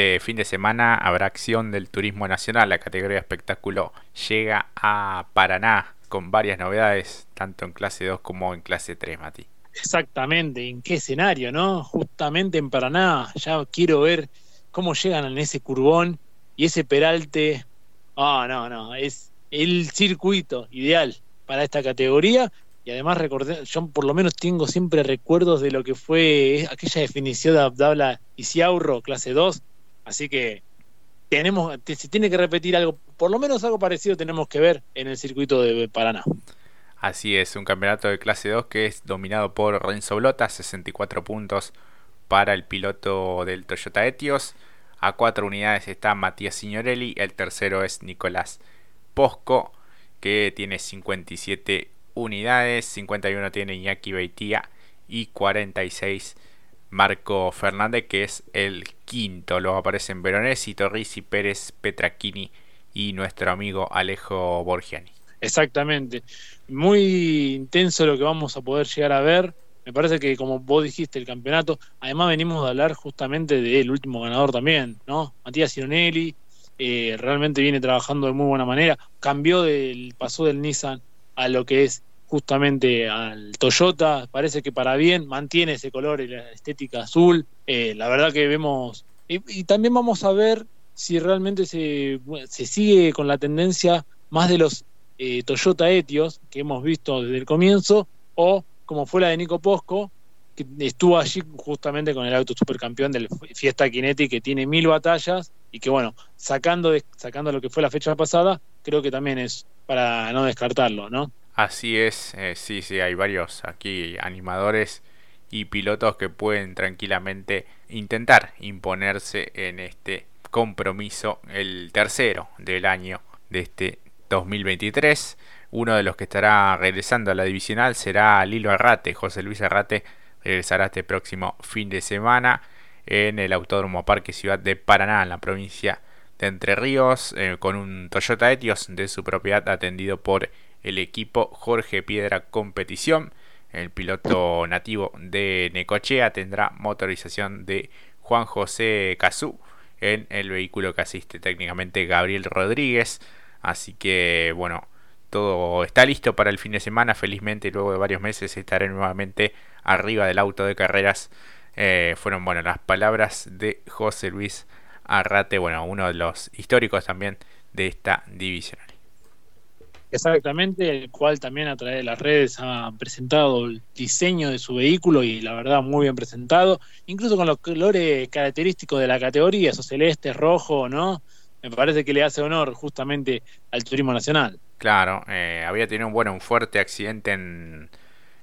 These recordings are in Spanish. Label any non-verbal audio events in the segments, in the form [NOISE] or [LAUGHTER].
Este fin de semana habrá acción del turismo nacional. La categoría espectáculo llega a Paraná con varias novedades, tanto en clase 2 como en clase 3, Mati. Exactamente, ¿en qué escenario, no? Justamente en Paraná. Ya quiero ver cómo llegan en ese curvón y ese peralte. Ah, no, no, es el circuito ideal para esta categoría y además recordé, yo por lo menos tengo siempre recuerdos de lo que fue aquella definición de Abdabla y Ciaurro, clase 2, así que tenemos, si tiene que repetir algo, por lo menos algo parecido tenemos que ver en el circuito de Paraná. Así es, un campeonato de clase 2 que es dominado por Renzo Blota, 64 puntos para el piloto del Toyota Etios. A cuatro unidades está Matías Signorelli, el tercero es Nicolás Posco, que tiene 57 unidades, 51 tiene Iñaki Beitía y 46 Marco Fernández, que es el quinto. Luego aparecen Veronesi, Torrisi, Pérez, Petrachini y nuestro amigo Alejo Borgiani. Exactamente. Muy intenso lo que vamos a poder llegar a ver. Me parece que, como vos dijiste, el campeonato, además venimos de hablar justamente del último ganador también, ¿no? Matías Cironelli, eh, realmente viene trabajando de muy buena manera. Cambió del, pasó del Nissan a lo que es justamente al Toyota, parece que para bien, mantiene ese color y la estética azul. Eh, la verdad que vemos, y, también vamos a ver si realmente se, se, sigue con la tendencia más de los eh, Toyota Etios que hemos visto desde el comienzo, o como fue la de Nico Posco, que estuvo allí justamente con el auto supercampeón del Fiesta Kinetic, que tiene mil batallas, y que bueno, sacando, sacando lo que fue la fecha pasada, creo que también es para no descartarlo, ¿no? Así es, eh, sí, sí, hay varios aquí animadores y pilotos que pueden tranquilamente intentar imponerse en este compromiso, el tercero del año de este 2023. Uno de los que estará regresando a la divisional será Lilo Arrate. José Luis Arrate regresará este próximo fin de semana en el Autódromo Parque Ciudad de Paraná, en la provincia de Entre Ríos, eh, con un Toyota Etios de su propiedad atendido por el equipo Jorge Piedra Competición. El piloto nativo de Necochea tendrá motorización de Juan José Cazú en el vehículo que asiste técnicamente Gabriel Rodríguez. Así que bueno, todo está listo para el fin de semana. Felizmente luego de varios meses estaré nuevamente arriba del auto de carreras. Eh, fueron bueno las palabras de José Luis Arrate, bueno, uno de los históricos también de esta división. Exactamente, el cual también a través de las redes ha presentado el diseño de su vehículo y la verdad muy bien presentado, incluso con los colores característicos de la categoría, esos celeste, rojo, ¿no? Me parece que le hace honor justamente al turismo nacional. Claro, eh, había tenido un, bueno, un fuerte accidente en,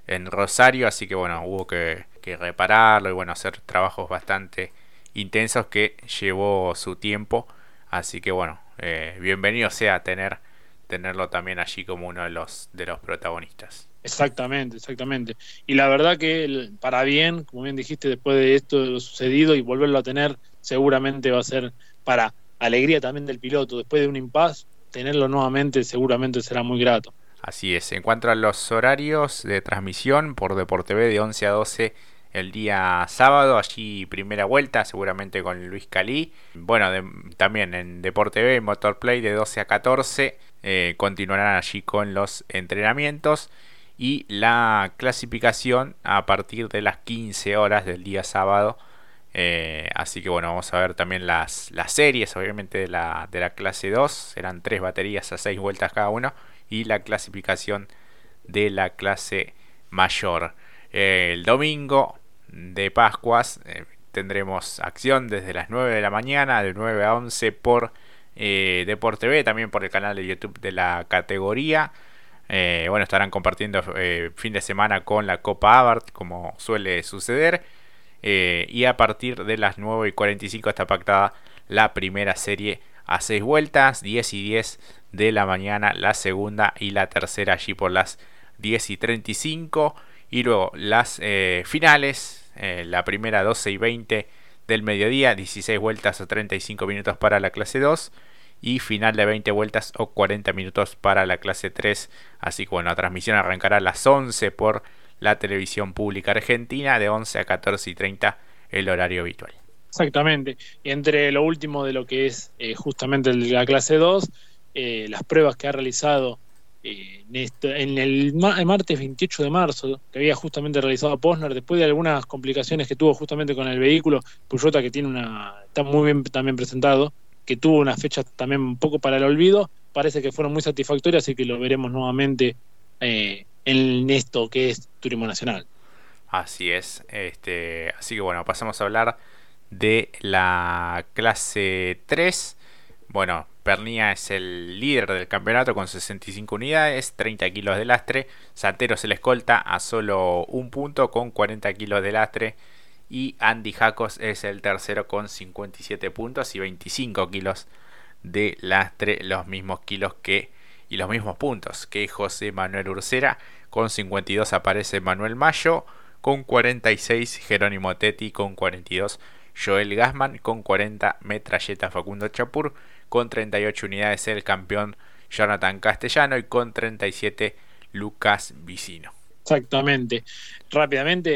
en Rosario, así que bueno, hubo que, repararlo y bueno, hacer trabajos bastante intensos que llevó su tiempo, así que bueno, eh, bienvenido sea a tener tenerlo también allí como uno de los, de los protagonistas. Exactamente, exactamente. Y la verdad que para bien, como bien dijiste, después de esto de lo sucedido y volverlo a tener, seguramente va a ser para alegría también del piloto. Después de un impasse, tenerlo nuevamente seguramente será muy grato. Así es. En cuanto a los horarios de transmisión por Deporte B de 11 a 12 el día sábado, allí primera vuelta, seguramente con Luis Calí. Bueno, también en Deporte B, Motorplay de 12 a 14 eh, continuarán allí con los entrenamientos y la clasificación a partir de las 15 horas del día sábado. Eh, así que bueno, vamos a ver también las, las series, obviamente de la, de la clase 2. Serán tres baterías a 6 vueltas cada uno. Y la clasificación de la clase mayor. Eh, el domingo de Pascuas tendremos acción desde las 9 de la mañana, de 9 a 11 por eh, Deporte B, también por el canal de YouTube de la categoría. Eh, bueno, estarán compartiendo eh, fin de semana con la Copa Abarth, como suele suceder. y a partir de las 9 y 45 está pactada la primera serie a 6 vueltas, 10 y 10 de la mañana, la segunda y la tercera allí por las 10 y 35. Y luego las finales, la primera 12 y 20 del mediodía, 16 vueltas o 35 minutos para la clase 2 y final de 20 vueltas o 40 minutos para la clase 3. Así que bueno, la transmisión arrancará a las 11 por la televisión pública argentina de 11 a 14 y 30 el horario habitual. Exactamente. Entre lo último de lo que es eh, justamente la clase 2, eh, las pruebas que ha realizado eh, en, el, martes 28 de marzo, que había justamente realizado Posner, después de algunas complicaciones que tuvo justamente con el vehículo, Puyota que tiene una, está muy bien también presentado, que tuvo una fecha también un poco para el olvido, parece que fueron muy satisfactorias, así que lo veremos nuevamente en esto que es Turismo Nacional. Así es, este, así que bueno, pasamos a hablar de la clase 3. Bueno, Pernia es el líder del campeonato con 65 unidades, 30 kilos de lastre. Santero se le escolta a solo un punto con 40 kilos de lastre. Y Andy Jacos es el tercero con 57 puntos y 25 kilos de lastre, los mismos kilos que y los mismos puntos que José Manuel Ursera. Con 52 aparece Manuel Mayo, con 46 Jerónimo Tetti, con 42 Joel Gasman con 40 metralletas Facundo Chapur, con 38 unidades el campeón Jonathan Castellano y con 37 Lucas Vicino. Exactamente. Rápidamente,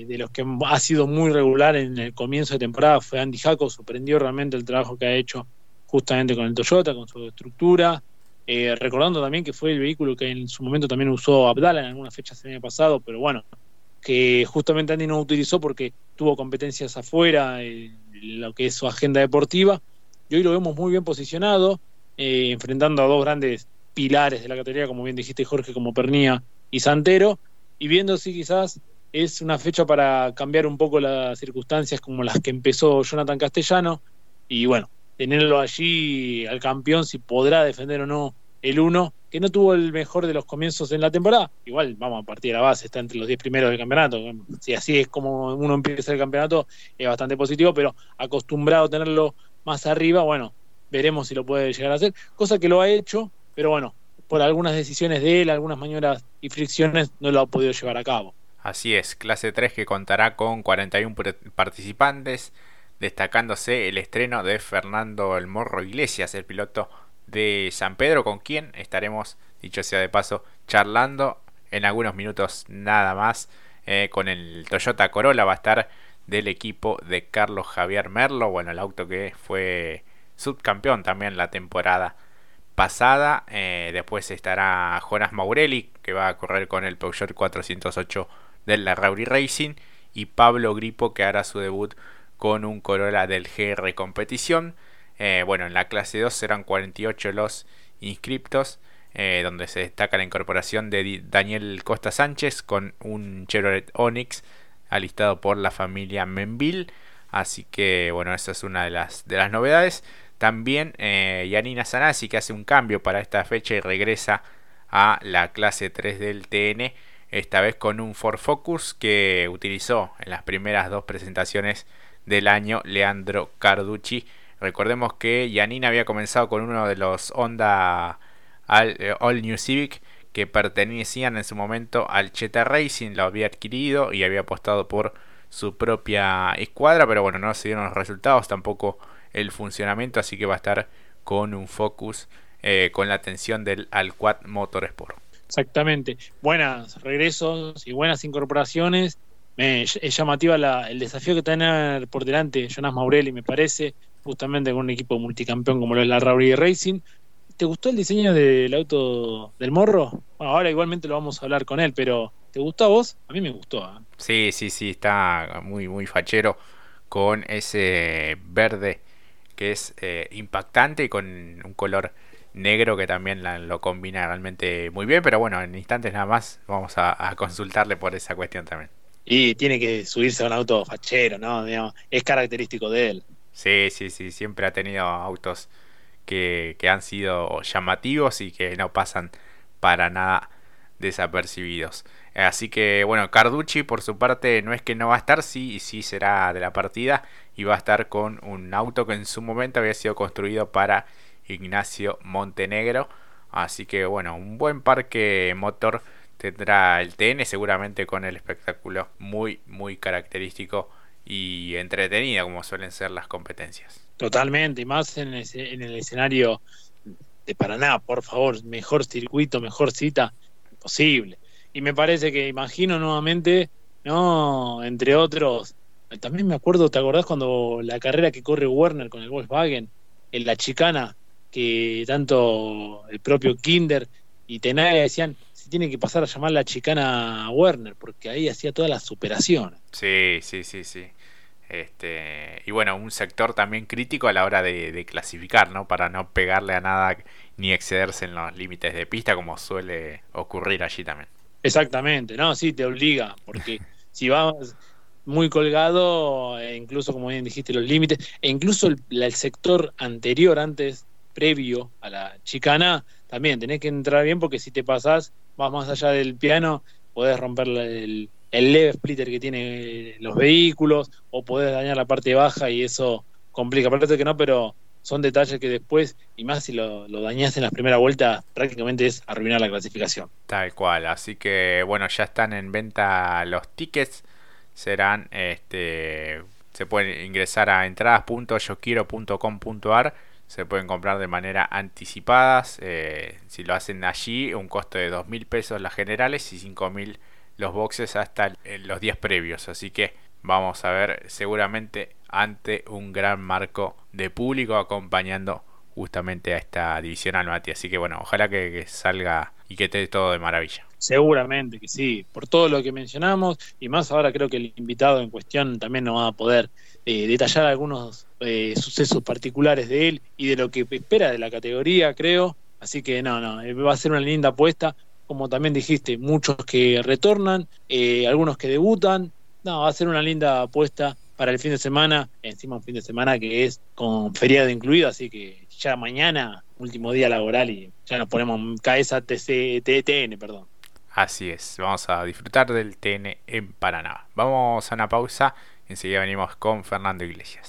eh, de los que ha sido muy regular en el comienzo de temporada fue Andy Jaco, sorprendió realmente el trabajo que ha hecho justamente con el Toyota, con su estructura. Eh, recordando también que fue el vehículo que en su momento también usó Abdala en algunas fechas el año pasado, pero bueno, que justamente Andy no utilizó porque tuvo competencias afuera, en lo que es su agenda deportiva, y hoy lo vemos muy bien posicionado, eh, enfrentando a dos grandes pilares de la categoría, como bien dijiste Jorge, como Pernía y Santero, y viendo si quizás es una fecha para cambiar un poco las circunstancias como las que empezó Jonathan Castellano, y bueno, tenerlo allí al campeón, si podrá defender o no el 1, que no tuvo el mejor de los comienzos en la temporada. Igual, vamos a partir de la base, está entre los 10 primeros del campeonato. Si así es como uno empieza el campeonato, es bastante positivo, pero acostumbrado a tenerlo más arriba, bueno, veremos si lo puede llegar a hacer. Cosa que lo ha hecho, pero bueno, por algunas decisiones de él, algunas maniobras y fricciones, no lo ha podido llevar a cabo. Así es, clase 3 que contará con 41 participantes, destacándose el estreno de Fernando El Morro Iglesias, el piloto de San Pedro, con quien estaremos, dicho sea de paso, charlando en algunos minutos nada más. Eh, con el Toyota Corolla va a estar del equipo de Carlos Javier Merlo, bueno, el auto que fue subcampeón también la temporada pasada. Eh, después estará Jonas Maurelli, que va a correr con el Peugeot 408 del la Rauri Racing. Y Pablo Gripo, que hará su debut con un Corolla del GR Competición. Eh, bueno, en la clase 2 serán 48 los inscriptos, eh, donde se destaca la incorporación de Daniel Costa Sánchez con un Chevrolet Onix alistado por la familia Menville. Así que bueno, esa es una de las, de las novedades. También eh, Yanina Sanasi que hace un cambio para esta fecha y regresa a la clase 3 del TN. Esta vez con un Ford Focus que utilizó en las primeras dos presentaciones del año Leandro Carducci Recordemos que Yanina había comenzado con uno de los Honda eh, All, New Civic que pertenecían en su momento al Cheta Racing, lo había adquirido y había apostado por su propia escuadra, pero bueno, no se dieron los resultados, tampoco el funcionamiento, así que va a estar con un Focus eh, con la atención del Alquad Motorsport. Exactamente, buenas regresos y buenas incorporaciones. es llamativa el desafío que tener por delante Jonas Maurelli, me parece justamente con un equipo multicampeón como lo es la Rowdy Racing. ¿Te gustó el diseño del auto del morro? ahora igualmente lo vamos a hablar con él, pero ¿te gustó a vos? A mí me gustó. ¿eh? Sí, sí, sí, está muy, muy fachero con ese verde que es eh, impactante y con un color negro que también lo combina realmente muy bien, pero bueno, en instantes nada más vamos a, consultarle por esa cuestión también. Y tiene que subirse a un auto fachero, ¿no? es característico de él. Sí, sí, sí, siempre ha tenido autos que, que han sido llamativos y que no pasan para nada desapercibidos. Así que bueno, Carducci por su parte no es que no va a estar, sí, sí será de la partida y va a estar con un auto que en su momento había sido construido para Ignacio Montenegro. Así que bueno, un buen parque motor tendrá el TN seguramente con el espectáculo muy muy característico y entretenida como suelen ser las competencias. Totalmente, y más en el escenario de Paraná, por favor, mejor circuito, mejor cita posible. Y me parece que imagino nuevamente, ¿no? Entre otros, también me acuerdo, ¿te acordás cuando la carrera que corre Werner con el Volkswagen, en la chicana, que tanto el propio Kinder y Tenaya decían, se tiene que pasar a llamar la chicana Werner, porque ahí hacía todas las superaciones. Sí, sí, sí, sí. Este, y bueno, un sector también crítico a la hora de, clasificar, ¿no? Para no pegarle a nada ni excederse en los límites de pista, como suele ocurrir allí también. Exactamente, no, sí, te obliga, porque [LAUGHS] si vas muy colgado, e incluso como bien dijiste, los límites, e incluso el, sector anterior, antes, previo a la chicana, también tenés que entrar bien porque si te pasás, vas más allá del piano, podés romper el, el leve splitter que tiene los vehículos o podés dañar la parte baja y eso complica. Parece que no, pero son detalles que después, y más si lo, lo dañas en las primeras vueltas, prácticamente es arruinar la clasificación. Tal cual, así que bueno, ya están en venta los tickets, serán, este, se pueden ingresar a entradas.yoquiero.com.ar, se pueden comprar de manera anticipadas, eh, si lo hacen allí, un costo de dos mil pesos las generales y cinco mil los boxes hasta los días previos, así que vamos a ver seguramente ante un gran marco de público acompañando justamente a esta divisional, Mati. Así que bueno, ojalá que, salga y que esté todo de maravilla. Seguramente que sí, por todo lo que mencionamos y más ahora creo que el invitado en cuestión también nos va a poder eh, detallar algunos eh, sucesos particulares de él y de lo que espera de la categoría, creo. Así que no, no, eh, va a ser una linda apuesta. Como también dijiste, muchos que retornan, algunos que debutan. No, va a ser una linda apuesta para el fin de semana, encima un fin de semana que es con feriado incluido, así que ya mañana, último día laboral y ya nos ponemos cabeza TN, perdón. Así es, vamos a disfrutar del TN en Paraná. Vamos a una pausa, enseguida venimos con Fernando Iglesias.